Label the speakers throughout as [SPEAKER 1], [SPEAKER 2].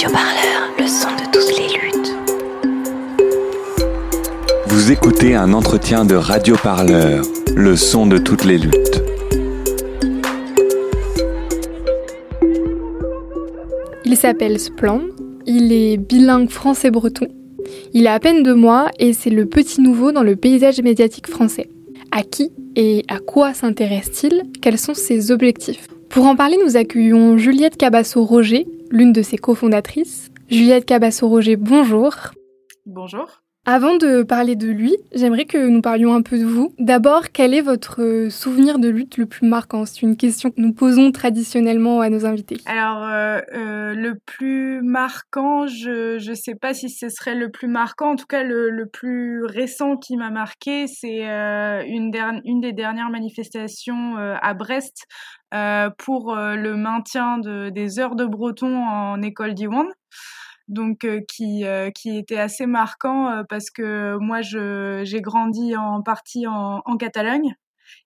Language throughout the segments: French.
[SPEAKER 1] Radio Parleur, le son de toutes les luttes.
[SPEAKER 2] Vous écoutez un entretien de Radio Parleur, le son de toutes les luttes.
[SPEAKER 3] Il s'appelle Splan, il est bilingue français-breton. Il a à peine deux mois et c'est le petit nouveau dans le paysage médiatique français. À qui et à quoi s'intéresse-t-il? Quels sont ses objectifs? Pour en parler, nous accueillons Juliette Cabasso-Roger, l'une de ses cofondatrices. Juliette Cabasso-Roger, bonjour.
[SPEAKER 4] Bonjour.
[SPEAKER 3] Avant de parler de lui, j'aimerais que nous parlions un peu de vous. D'abord, quel est votre souvenir de lutte le plus marquant? C'est une question que nous posons traditionnellement à nos invités.
[SPEAKER 4] Alors, euh, euh, le plus marquant, je ne sais pas si ce serait le plus marquant. En tout cas, le, plus récent qui m'a marqué, c'est euh, une, des dernières manifestations euh, à Brest euh, pour le maintien de, des heures de breton en école d'Iwan donc euh, qui euh, qui était assez marquant euh, parce que moi je j'ai grandi en partie en, en Catalogne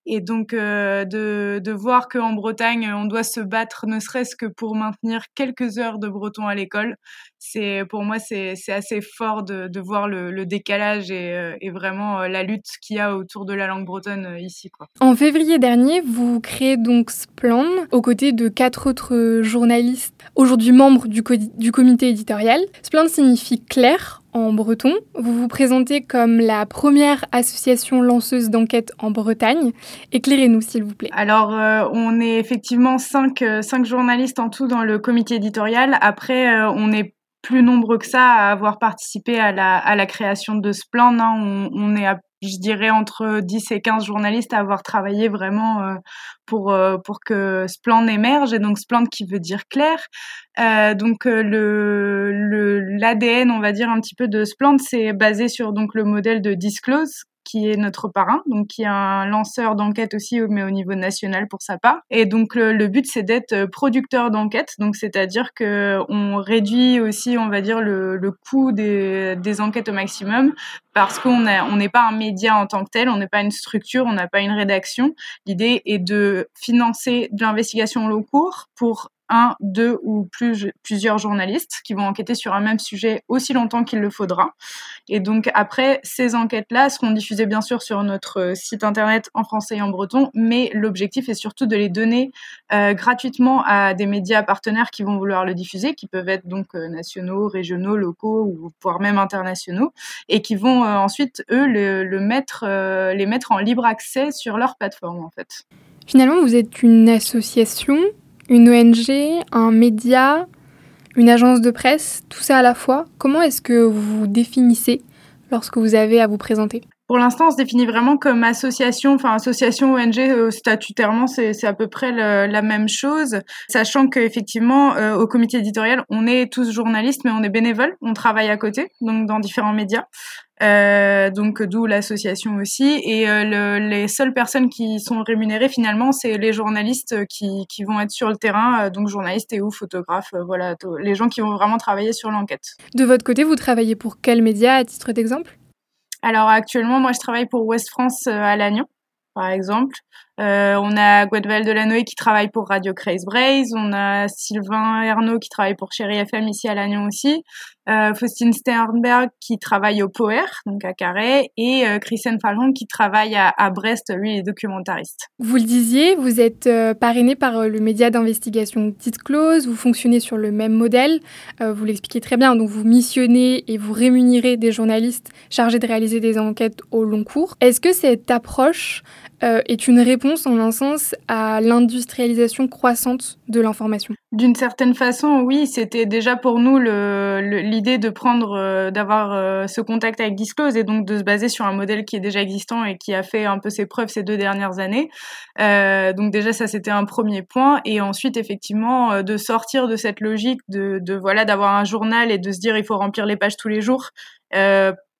[SPEAKER 4] et donc euh, de, de voir qu'en Bretagne, on doit se battre ne serait-ce que pour maintenir quelques heures de breton à l'école, c'est pour moi c'est assez fort de, de voir le, décalage et, euh, et, vraiment euh, la lutte qu'il y a autour de la langue bretonne ici. Quoi.
[SPEAKER 3] En février dernier, vous créez donc Splan aux côtés de quatre autres journalistes, aujourd'hui membres du, du comité éditorial. Splan signifie clair en breton. Vous vous présentez comme la première association lanceuse d'enquête en Bretagne. Éclairez-nous, s'il vous plaît.
[SPEAKER 4] Alors, euh, on est effectivement cinq, euh, cinq journalistes en tout dans le comité éditorial. Après, euh, on est plus nombreux que ça à avoir participé à la, création de ce plan. Hein. On, on, est à je dirais entre 10 et 15 journalistes à avoir travaillé vraiment euh, pour euh, pour que Splend émerge et donc Splend qui veut dire clair. Euh, donc le l'ADN on va dire un petit peu de Splend c'est basé sur donc le modèle de Disclose qui est notre parrain, donc qui est un lanceur d'enquête aussi, mais au niveau national pour sa part. Et donc le, but c'est d'être producteur d'enquête, donc c'est-à-dire que on réduit aussi, on va dire, le, coût des, enquêtes au maximum parce qu'on on n'est pas un média en tant que tel, on n'est pas une structure, on n'a pas une rédaction. L'idée est de financer de l'investigation au cours pour un, deux ou plus, plusieurs journalistes qui vont enquêter sur un même sujet aussi longtemps qu'il le faudra. Et donc après, ces enquêtes-là seront diffusées bien sûr sur notre site internet en français et en breton, mais l'objectif est surtout de les donner euh, gratuitement à des médias partenaires qui vont vouloir le diffuser, qui peuvent être donc euh, nationaux, régionaux, locaux ou voire même internationaux, et qui vont euh, ensuite, eux, le, mettre, euh, les mettre en libre accès sur leur plateforme en fait.
[SPEAKER 3] Finalement, vous êtes une association une ONG, un média, une agence de presse, tout ça à la fois. Comment est-ce que vous vous définissez lorsque vous avez à vous présenter?
[SPEAKER 4] Pour l'instant, on se définit vraiment comme association, enfin association ONG euh, statutairement, c'est à peu près la même chose, sachant qu'effectivement, euh, au comité éditorial, on est tous journalistes, mais on est bénévoles, on travaille à côté, donc dans différents médias. Euh, donc d'où l'association aussi. Et euh, le, les seules personnes qui sont rémunérées finalement, c'est les journalistes qui, qui, vont être sur le terrain, euh, donc journalistes et ou photographes, euh, voilà, les gens qui vont vraiment travailler sur l'enquête.
[SPEAKER 3] De votre côté, vous travaillez pour quel média à titre d'exemple?
[SPEAKER 4] Alors actuellement, moi je travaille pour Ouest France à Lannion par exemple. Euh, on a Gwendoline Delanoë qui travaille pour Radio Craze Braze. On a Sylvain Ernaud qui travaille pour Chéri FM ici à Lannion aussi. Euh, Faustine Sternberg qui travaille au POER, donc à Carré. Et euh, Christiane Falron qui travaille à, à, Brest, lui, est documentariste.
[SPEAKER 3] Vous le disiez, vous êtes euh, parrainé par euh, le média d'investigation Tite Close. Vous fonctionnez sur le même modèle. Euh, vous l'expliquez très bien. Donc vous missionnez et vous rémunérez des journalistes chargés de réaliser des enquêtes au long cours. Est-ce que cette approche euh, est une réponse en un sens à l'industrialisation croissante de l'information
[SPEAKER 4] D'une certaine façon, oui, c'était déjà pour nous l'idée de prendre, euh, d'avoir euh, ce contact avec Disclose et donc de se baser sur un modèle qui est déjà existant et qui a fait un peu ses preuves ces deux dernières années. Donc déjà, ça c'était un premier point. Et ensuite, effectivement, de sortir de cette logique de, voilà d'avoir un journal et de se dire il faut remplir les pages tous les jours.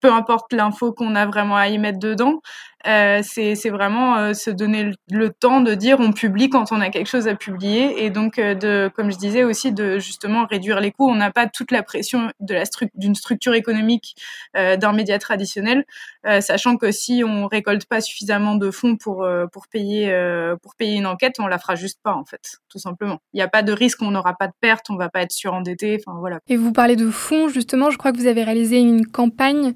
[SPEAKER 4] Peu importe l'info qu'on a vraiment à y mettre dedans, Euh, c'est vraiment euh, se donner le, temps de dire on publie quand on a quelque chose à publier et donc euh, de, comme je disais aussi, de justement réduire les coûts. On n'a pas toute la pression de la d'une structure économique d'un média traditionnel, sachant que si on récolte pas suffisamment de fonds pour pour payer pour payer une enquête, on la fera juste pas en fait, tout simplement. Il n'y a pas de risque, on n'aura pas de perte, on va pas être surendetté. Enfin voilà.
[SPEAKER 3] Et vous parlez de fonds justement, je crois que vous avez réalisé une campagne.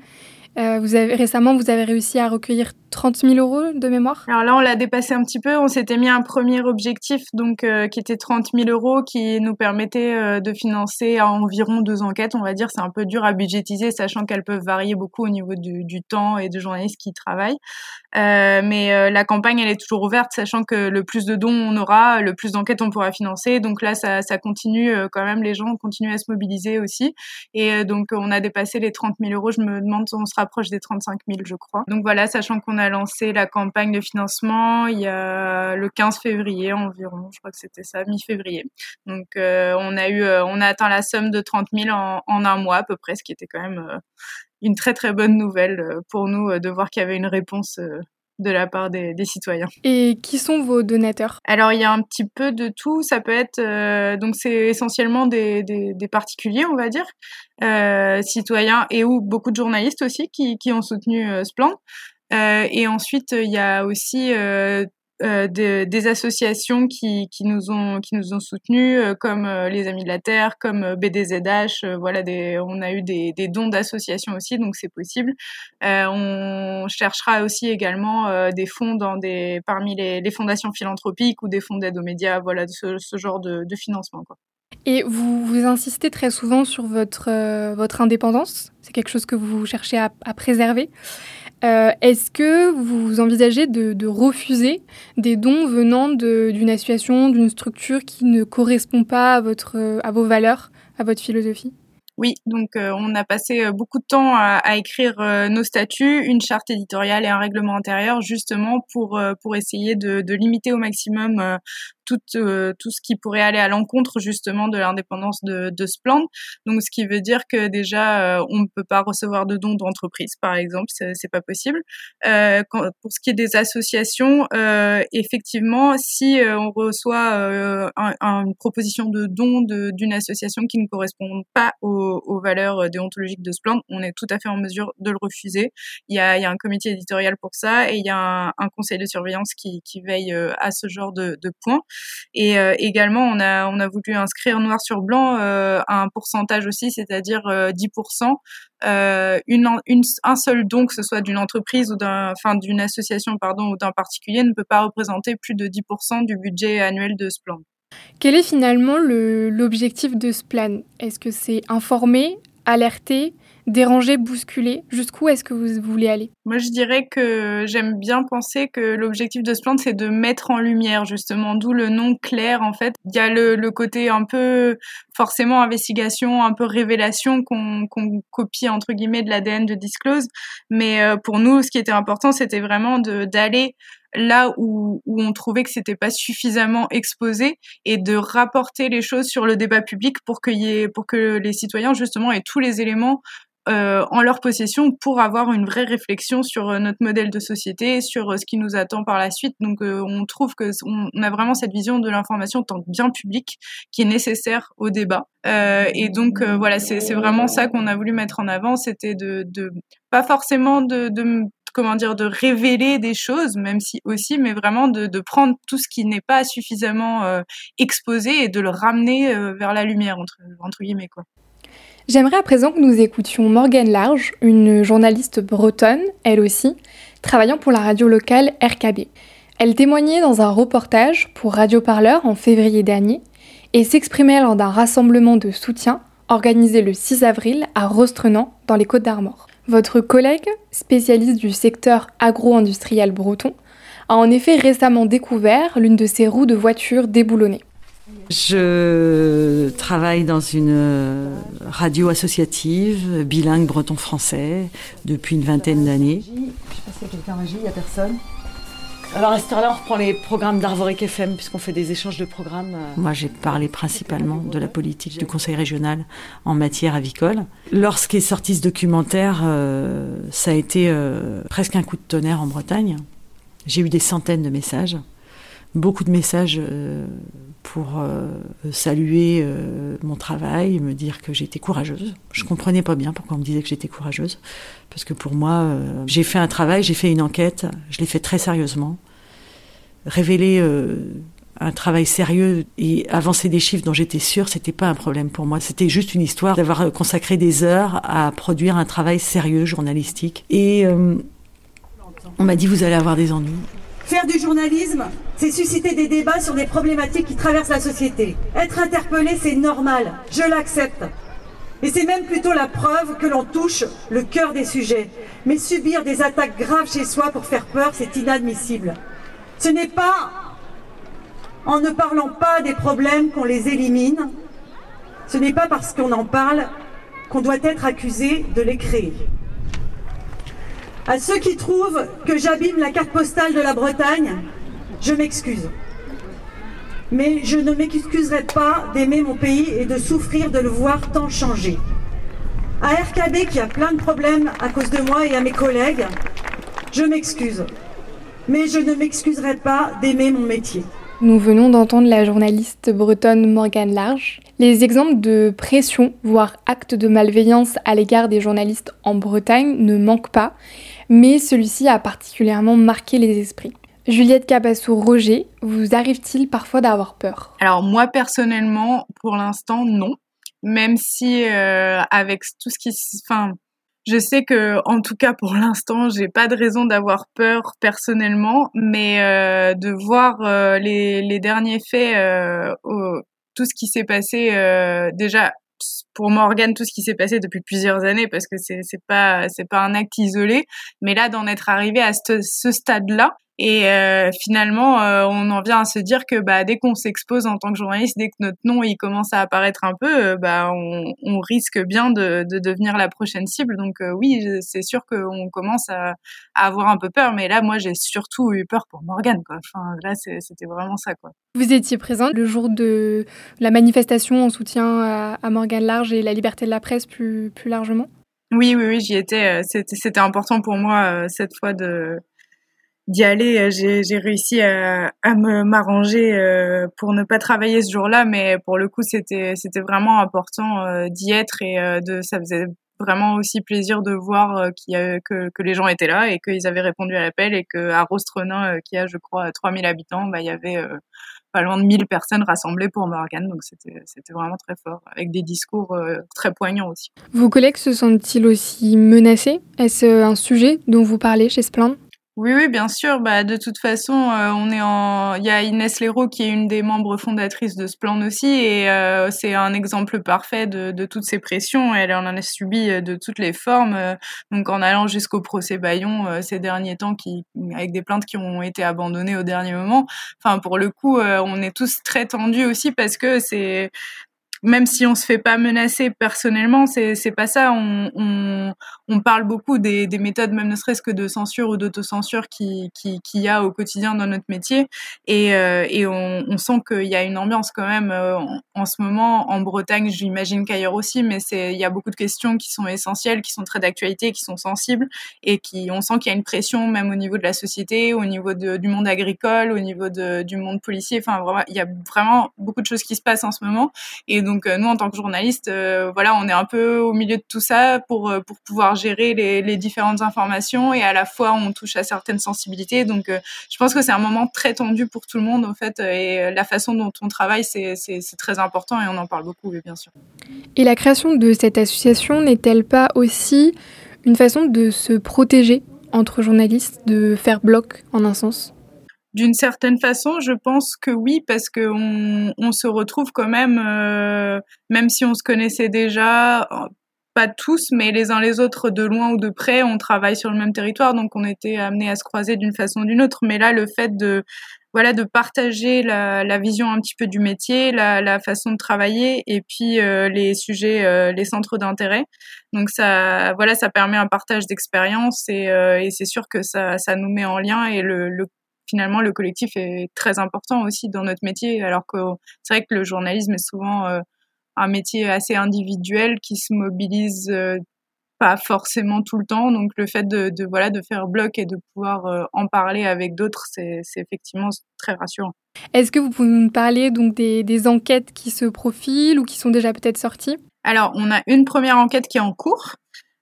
[SPEAKER 3] Vous avez récemment, vous avez réussi à recueillir 30 000 euros de mémoire?
[SPEAKER 4] Alors là, on l'a dépassé un petit peu. On s'était mis un premier objectif, donc euh, qui était 30 000 euros, qui nous permettait euh, de financer environ deux enquêtes. On va dire, c'est un peu dur à budgétiser, sachant qu'elles peuvent varier beaucoup au niveau du, temps et de journalistes qui travaillent. Euh, mais euh, la campagne, elle est toujours ouverte, sachant que le plus de dons on aura, le plus d'enquêtes on pourra financer. Donc là, ça, continue quand même. Les gens continuent à se mobiliser aussi. Et donc, on a dépassé les 30 000 euros. Je me demande si on se rapproche des 35 000, je crois. Donc voilà, sachant qu'on a lancé la campagne de financement il y a le 15 février environ, je crois que c'était ça, mi-février. Donc euh, on a eu, euh, on a atteint la somme de 30 000 en, un mois à peu près, ce qui était quand même euh, une très très bonne nouvelle pour nous de voir qu'il y avait une réponse de la part des, citoyens.
[SPEAKER 3] Et qui sont vos donateurs?
[SPEAKER 4] Alors il y a un petit peu de tout. Ça peut être donc c'est essentiellement des, des, particuliers, on va dire, citoyens et ou beaucoup de journalistes aussi qui, qui ont soutenu ce plan. Euh, et ensuite, il y a aussi euh, euh, des associations qui, qui, nous ont qui nous ont soutenus comme les Amis de la Terre comme BDZH voilà on a eu des, des dons d'associations aussi donc c'est possible on cherchera aussi également des fonds dans des parmi les, les, fondations philanthropiques ou des fonds d'aide aux médias voilà ce, genre de, financement quoi.
[SPEAKER 3] Et vous, vous insistez très souvent sur votre, votre indépendance. C'est quelque chose que vous cherchez à préserver. Euh, est-ce que vous envisagez de, refuser des dons venant d'une association, d'une structure qui ne correspond pas à, votre, à vos valeurs, à votre philosophie?
[SPEAKER 4] Oui, donc euh, on a passé euh, beaucoup de temps à, écrire nos statuts, une charte éditoriale et un règlement intérieur, justement pour essayer de limiter au maximum tout, euh, tout ce qui pourrait aller à l'encontre justement de l'indépendance de, de Splend. Donc, ce qui veut dire que déjà, euh, on ne peut pas recevoir de dons d'entreprise, par exemple, c'est pas possible. Euh, quand, pour ce qui est des associations, euh, effectivement, si euh, on reçoit un, une proposition de don d'une association qui ne correspond pas aux, aux, valeurs déontologiques de Splend, on est tout à fait en mesure de le refuser. Il y a, il y a un comité éditorial pour ça et il y a un, un conseil de surveillance qui, qui veille à ce genre de, de points. Et euh, également, on a, on a voulu inscrire noir sur blanc euh, un pourcentage aussi, c'est-à-dire 10%. Euh, un seul don, que ce soit d'une entreprise ou d'un, enfin d'une association pardon ou d'un particulier, ne peut pas représenter plus de 10% du budget annuel de ce plan.
[SPEAKER 3] Quel est finalement l'objectif de ce plan? Est-ce que c'est informer, alerter, déranger, bousculer Jusqu'où est-ce que vous voulez aller?
[SPEAKER 4] Moi, je dirais que j'aime bien penser que l'objectif de ce plan, c'est de mettre en lumière, justement, d'où le nom clair, en fait. Il y a le, côté un peu, forcément, investigation, un peu révélation qu'on copie, entre guillemets, de l'ADN de Disclose. Mais euh, pour nous, ce qui était important, c'était vraiment d'aller là où, on trouvait que c'était pas suffisamment exposé et de rapporter les choses sur le débat public pour que les citoyens justement aient tous les éléments euh, en leur possession pour avoir une vraie réflexion sur euh, notre modèle de société, sur euh, ce qui nous attend par la suite. Donc on trouve que on a vraiment cette vision de l'information tant bien public qui est nécessaire au débat. et donc voilà, c'est vraiment ça qu'on a voulu mettre en avant, c'était de, pas forcément de, comment dire de révéler des choses même si aussi mais vraiment de, de prendre tout ce qui n'est pas suffisamment exposé et de le ramener vers la lumière entre, entre guillemets quoi
[SPEAKER 3] J'aimerais à présent que nous écoutions Morgane Large, une journaliste bretonne, elle aussi, travaillant pour la radio locale RKB. Elle témoignait dans un reportage pour Radio Parleur en février dernier et s'exprimait lors d'un rassemblement de soutien organisé le 6 avril à Rostrenant dans les Côtes d'Armor. Votre collègue, spécialiste du secteur agro-industriel breton, a en effet récemment découvert l'une de ces roues de voiture déboulonnées.
[SPEAKER 5] Je travaille dans une euh, radio associative bilingue breton-français depuis une vingtaine d'années. Je sais pas s'il y a quelqu'un en régie, il n'y a personne. Alors à cette heure-là, on reprend les programmes d'Arvoric FM, puisqu'on fait des échanges de programmes. Moi, j'ai parlé principalement de la politique du Conseil régional en matière avicole. Lorsqu'est sorti ce documentaire, euh, ça a été euh, presque un coup de tonnerre en Bretagne. J'ai eu des centaines de messages, beaucoup de messages euh, pour saluer mon travail, me dire que j'étais courageuse. Je comprenais pas bien pourquoi on me disait que j'étais courageuse, parce que pour moi, j'ai fait un travail, j'ai fait une enquête, je l'ai fait très sérieusement. Révéler un travail sérieux et avancer des chiffres dont j'étais sûre, c'était pas un problème pour moi. C'était juste une histoire d'avoir consacré des heures à produire un travail sérieux journalistique. Et on m'a dit vous allez avoir des ennuis.
[SPEAKER 6] Faire du journalisme, c'est susciter des débats sur des problématiques qui traversent la société. Être interpellé, c'est normal, je l'accepte. Et c'est même plutôt la preuve que l'on touche le cœur des sujets. Mais subir des attaques graves chez soi pour faire peur, c'est inadmissible. Ce n'est pas en ne parlant pas des problèmes qu'on les élimine. Ce n'est pas parce qu'on en parle qu'on doit être accusé de les créer. À ceux qui trouvent que j'abîme la carte postale de la Bretagne, je m'excuse. Mais je ne m'excuserai pas d'aimer mon pays et de souffrir de le voir tant changer. À RKB qui a plein de problèmes à cause de moi et à mes collègues, je m'excuse. Mais je ne m'excuserai pas d'aimer mon métier.
[SPEAKER 3] Nous venons d'entendre la journaliste bretonne Morgane Large. Les exemples de pression, voire actes de malveillance à l'égard des journalistes en Bretagne ne manquent pas mais celui-ci a particulièrement marqué les esprits. Juliette Cabassou-Roger, vous arrive-t-il parfois d'avoir peur?
[SPEAKER 4] Alors moi personnellement, pour l'instant, non. Même si euh, avec tout ce qui, enfin, je sais que en tout cas pour l'instant, j'ai pas de raison d'avoir peur personnellement, mais euh, de voir euh, les, derniers faits, tout ce qui s'est passé déjà pour Morgan tout ce qui s'est passé depuis plusieurs années parce que c'est pas c'est pas un acte isolé mais là d'en être arrivé à ce, ce stade là et euh, finalement, euh, on en vient à se dire que bah, dès qu'on s'expose en tant que journaliste, dès que notre nom il commence à apparaître un peu, euh, bah, on, on, risque bien de, de, devenir la prochaine cible. Donc oui, c'est sûr qu'on commence à, à, avoir un peu peur. Mais là, moi, j'ai surtout eu peur pour Morgane. Quoi. Enfin, là, c'était vraiment ça. Quoi.
[SPEAKER 3] Vous étiez présente le jour de la manifestation en soutien à, à Morgane Large et la liberté de la presse plus, plus largement?
[SPEAKER 4] Oui, oui, oui, j'y étais. C'était important pour moi cette fois de, d'y aller. Euh, j'ai réussi à, me m'arranger euh, pour ne pas travailler ce jour-là, mais pour le coup, c'était c'était vraiment important euh, d'y être et de ça faisait vraiment aussi plaisir de voir que, les gens étaient là et qu'ils avaient répondu à l'appel et que à Rostrenin, qui a je crois 3000 habitants, bah il y avait pas loin de 1000 personnes rassemblées pour Morgane, donc c'était c'était vraiment très fort, avec des discours très poignants aussi.
[SPEAKER 3] Vos collègues se sentent-ils aussi menacés? Est-ce un sujet dont vous parlez chez Splend
[SPEAKER 4] oui, oui, bien sûr. Bah, de toute façon, euh, on est en. Il y a Inès Leroux qui est une des membres fondatrices de ce plan aussi, et euh, c'est un exemple parfait de, toutes ces pressions. Elle en a subi euh, de toutes les formes, donc en allant jusqu'au procès Bayon ces derniers temps, qui avec des plaintes qui ont été abandonnées au dernier moment. Enfin, pour le coup, on est tous très tendus aussi parce que c'est même si on se fait pas menacer personnellement, c'est c'est pas ça. On, parle beaucoup des, des, méthodes, même ne serait-ce que de censure ou d'autocensure qui qui qu'il y a au quotidien dans notre métier, et euh, on, sent qu'il y a une ambiance quand même euh, en, ce moment en Bretagne. J'imagine qu'ailleurs aussi, mais il y a beaucoup de questions qui sont essentielles, qui sont très d'actualité, qui sont sensibles, et qui on sent qu'il y a une pression même au niveau de la société, au niveau du monde agricole, au niveau du monde policier. Enfin il y a vraiment beaucoup de choses qui se passent en ce moment, euh, nous, en tant que journalistes, euh, voilà, on est un peu au milieu de tout ça pour euh, pour pouvoir gérer les, les, différentes informations et à la fois on touche à certaines sensibilités. Donc, je pense que c'est un moment très tendu pour tout le monde en fait et la façon dont on travaille, c'est très important et on en parle beaucoup, bien sûr.
[SPEAKER 3] Et la création de cette association n'est-elle pas aussi une façon de se protéger entre journalistes, de faire bloc en un sens?
[SPEAKER 4] D'une certaine façon, je pense que oui, parce que on, on se retrouve quand même, euh, même si on se connaissait déjà, pas tous, mais les uns les autres, de loin ou de près, on travaille sur le même territoire, donc on était amenés à se croiser d'une façon ou d'une autre. Mais là, le fait de voilà de partager la, vision un petit peu du métier, la, façon de travailler et puis euh, les sujets, euh, les centres d'intérêt. Donc ça, voilà, ça permet un partage d'expérience et, c'est sûr que ça, ça nous met en lien et le finalement le collectif est très important aussi dans notre métier, alors que c'est vrai que le journalisme est souvent un métier assez individuel qui se mobilise pas forcément tout le temps. Donc le fait de, voilà de faire bloc et de pouvoir en parler avec d'autres, c'est effectivement très rassurant.
[SPEAKER 3] Est-ce que vous pouvez nous parler donc des, des enquêtes qui se profilent ou qui sont déjà peut-être sorties?
[SPEAKER 4] Alors on a une première enquête qui est en cours.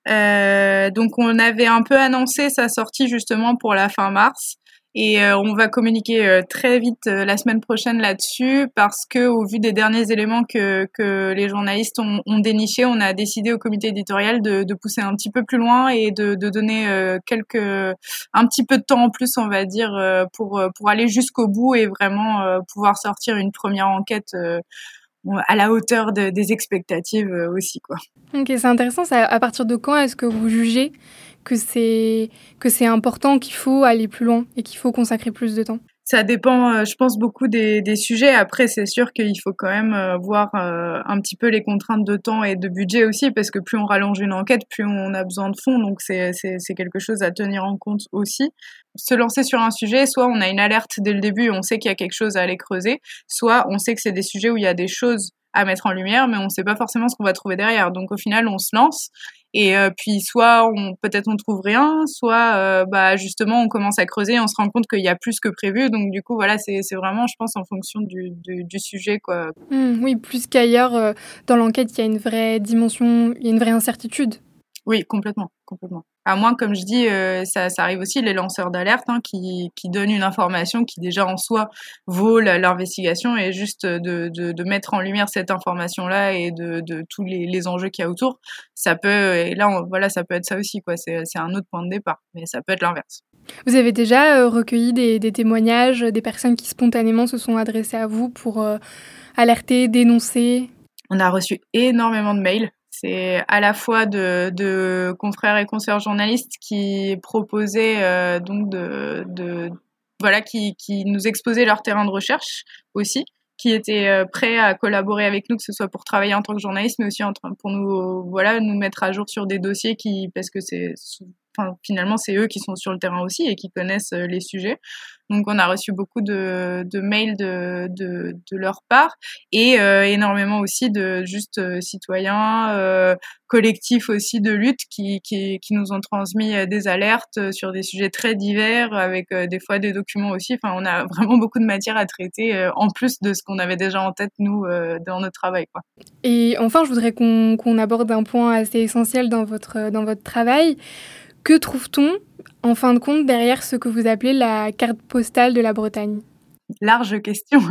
[SPEAKER 4] Euh, donc on avait un peu annoncé sa sortie justement pour la fin mars. Et euh, on va communiquer euh, très vite la semaine prochaine là-dessus parce que au vu des derniers éléments que, les journalistes ont, dénichés, on a décidé au comité éditorial de, pousser un petit peu plus loin et de, donner quelques un petit peu de temps en plus, on va dire, pour pour aller jusqu'au bout et vraiment pouvoir sortir une première enquête à la hauteur des expectatives euh, aussi. Quoi.
[SPEAKER 3] Ok, c'est intéressant. À partir de quand est-ce que vous jugez que c'est que c'est important, qu'il faut aller plus loin et qu'il faut consacrer plus de temps
[SPEAKER 4] ça dépend, euh, je pense, beaucoup des, des sujets. Après, c'est sûr qu'il faut quand même euh, voir euh, un petit peu les contraintes de temps et de budget aussi, parce que plus on rallonge une enquête, plus on a besoin de fonds. Donc, c'est quelque chose à tenir en compte aussi. Se lancer sur un sujet, soit on a une alerte dès le début, on sait qu'il y a quelque chose à aller creuser, soit on sait que c'est des sujets où il y a des choses à mettre en lumière, mais on ne sait pas forcément ce qu'on va trouver derrière. Donc au final, on se lance et euh, puis soit on peut-être on trouve rien, soit euh, bah justement on commence à creuser, et on se rend compte qu'il y a plus que prévu. Donc du coup voilà, c'est vraiment je pense en fonction du, du, sujet quoi.
[SPEAKER 3] Mmh, oui, plus qu'ailleurs euh, dans l'enquête, il y a une vraie dimension, il y a une vraie incertitude.
[SPEAKER 4] Oui, complètement, complètement. À moins, comme je dis, euh, ça, ça, arrive aussi les lanceurs d'alerte hein, qui, qui donnent une information qui déjà en soi vaut l'investigation et juste de, de, de, mettre en lumière cette information-là et de, de tous les, les enjeux qu'il y a autour, ça peut, et là, voilà, ça peut être ça aussi, quoi. C'est un autre point de départ, mais ça peut être l'inverse.
[SPEAKER 3] Vous avez déjà euh, recueilli des, des, témoignages des personnes qui spontanément se sont adressées à vous pour euh, alerter, dénoncer?
[SPEAKER 4] On a reçu énormément de mails c'est à la fois de, confrères et consoeurs journalistes qui proposaient euh, donc de, voilà qui, qui nous exposaient leur terrain de recherche aussi qui étaient euh, prêts à collaborer avec nous que ce soit pour travailler en tant que journaliste mais aussi en, pour nous voilà nous mettre à jour sur des dossiers qui parce que c'est enfin, finalement c'est eux qui sont sur le terrain aussi et qui connaissent euh, les sujets donc on a reçu beaucoup de, mails de, leur part et euh, énormément aussi de juste euh, citoyens, collectifs aussi de lutte qui, nous ont transmis des alertes sur des sujets très divers avec des fois des documents aussi. Enfin, on a vraiment beaucoup de matière à traiter en plus de ce qu'on avait déjà en tête nous dans notre travail.
[SPEAKER 3] Et enfin, je voudrais qu'on qu'on aborde un point assez essentiel dans votre, dans votre travail. Que trouve-t-on en fin de compte derrière ce que vous appelez la carte postale de la Bretagne?
[SPEAKER 4] Large question.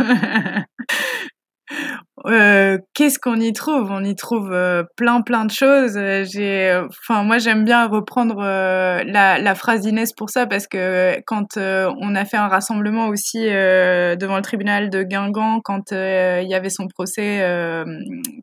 [SPEAKER 4] Euh, qu'est-ce qu'on y trouve? On y trouve euh, plein plein de choses. Euh, enfin moi j'aime bien reprendre la, la, phrase d'Inès pour ça parce que quand on a fait un rassemblement aussi devant le tribunal de Guingamp quand il y avait son procès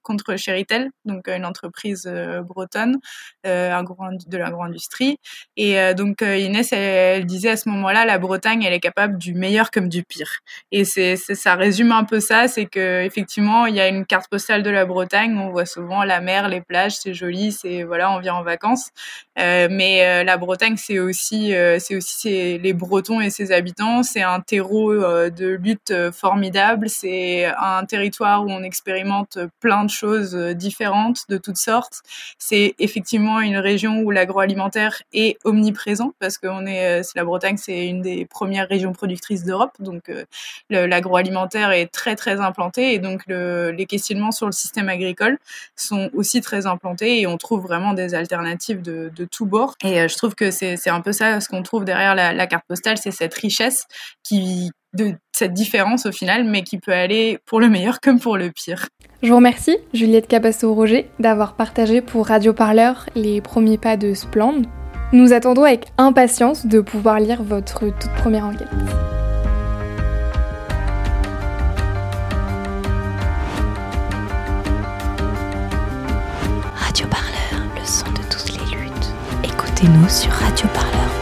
[SPEAKER 4] contre Chéritel, donc une entreprise bretonne, de l'agro-industrie, et donc Inès elle, disait à ce moment-là la Bretagne elle est capable du meilleur comme du pire. Et ça résume un peu ça, c'est que effectivement, il y a une carte postale de la Bretagne. On voit souvent la mer, les plages, c'est joli, c'est voilà, on vient en vacances. Euh, mais euh, la Bretagne, c'est aussi, euh, c'est aussi les Bretons et ses habitants. C'est un terreau de lutte formidable. C'est un territoire où on expérimente plein de choses différentes de toutes sortes. C'est effectivement une région où l'agroalimentaire est omniprésent parce que est, la Bretagne, c'est une des premières régions productrices d'Europe. Donc l'agroalimentaire est très très implanté et donc le, les questionnements sur le système agricole sont aussi très implantés et on trouve vraiment des alternatives de, de tous bords. Et euh, je trouve que c'est un peu ça ce qu'on trouve derrière la, carte postale, c'est cette richesse qui de cette différence au final, mais qui peut aller pour le meilleur comme pour le pire.
[SPEAKER 3] Je vous remercie, Juliette Cabasso-Roger, d'avoir partagé pour Radio Parleur les premiers pas de Splend. Nous attendons avec impatience de pouvoir lire votre toute première enquête.
[SPEAKER 1] Écoutez-nous sur radioparleur